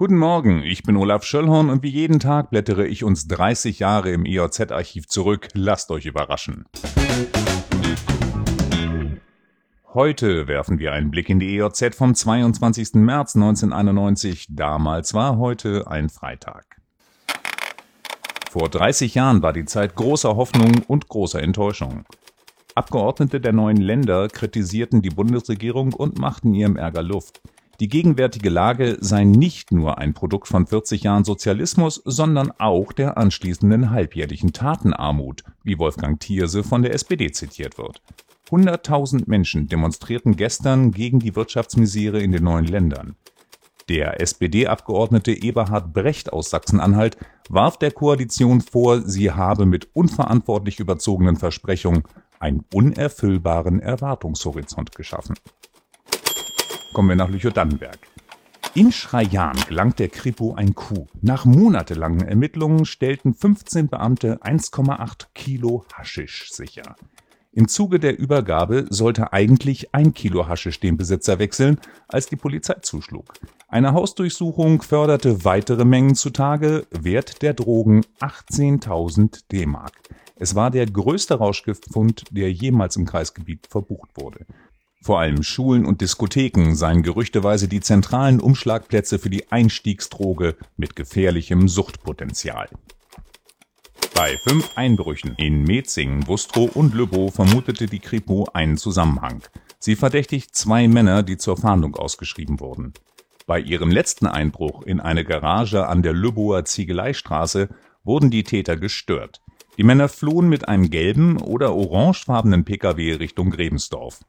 Guten Morgen, ich bin Olaf Schöllhorn und wie jeden Tag blättere ich uns 30 Jahre im EOZ-Archiv zurück. Lasst euch überraschen. Heute werfen wir einen Blick in die EOZ vom 22. März 1991. Damals war heute ein Freitag. Vor 30 Jahren war die Zeit großer Hoffnung und großer Enttäuschung. Abgeordnete der neuen Länder kritisierten die Bundesregierung und machten ihrem Ärger Luft. Die gegenwärtige Lage sei nicht nur ein Produkt von 40 Jahren Sozialismus, sondern auch der anschließenden halbjährlichen Tatenarmut, wie Wolfgang Thierse von der SPD zitiert wird. 100.000 Menschen demonstrierten gestern gegen die Wirtschaftsmisere in den neuen Ländern. Der SPD-Abgeordnete Eberhard Brecht aus Sachsen-Anhalt warf der Koalition vor, sie habe mit unverantwortlich überzogenen Versprechungen einen unerfüllbaren Erwartungshorizont geschaffen kommen wir nach Lüchow-Dannenberg. In Schrajan gelang der Kripo ein Coup. Nach monatelangen Ermittlungen stellten 15 Beamte 1,8 Kilo Haschisch sicher. Im Zuge der Übergabe sollte eigentlich ein Kilo Haschisch den Besitzer wechseln, als die Polizei zuschlug. Eine Hausdurchsuchung förderte weitere Mengen zutage, Wert der Drogen 18.000 D-Mark. Es war der größte Rauschgiftfund, der jemals im Kreisgebiet verbucht wurde. Vor allem Schulen und Diskotheken seien gerüchteweise die zentralen Umschlagplätze für die Einstiegsdroge mit gefährlichem Suchtpotenzial. Bei fünf Einbrüchen in Metzingen, Bustrow und Lübbow vermutete die Kripo einen Zusammenhang. Sie verdächtigt zwei Männer, die zur Fahndung ausgeschrieben wurden. Bei ihrem letzten Einbruch in eine Garage an der Lübbower Ziegeleistraße wurden die Täter gestört. Die Männer flohen mit einem gelben oder orangefarbenen Pkw Richtung Grebensdorf.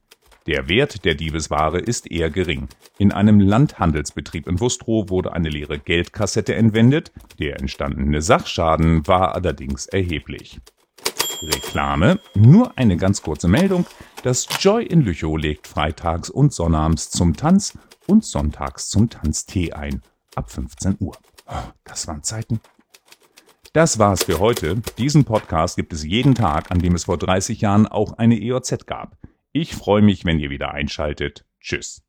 Der Wert der Diebesware ist eher gering. In einem Landhandelsbetrieb in Wustrow wurde eine leere Geldkassette entwendet, der entstandene Sachschaden war allerdings erheblich. Reklame. Nur eine ganz kurze Meldung. Das Joy in Lüchow legt freitags und sonnabends zum Tanz und sonntags zum Tanztee ein. Ab 15 Uhr. Oh, das waren Zeiten. Das war's für heute. Diesen Podcast gibt es jeden Tag, an dem es vor 30 Jahren auch eine EOZ gab. Ich freue mich, wenn ihr wieder einschaltet. Tschüss.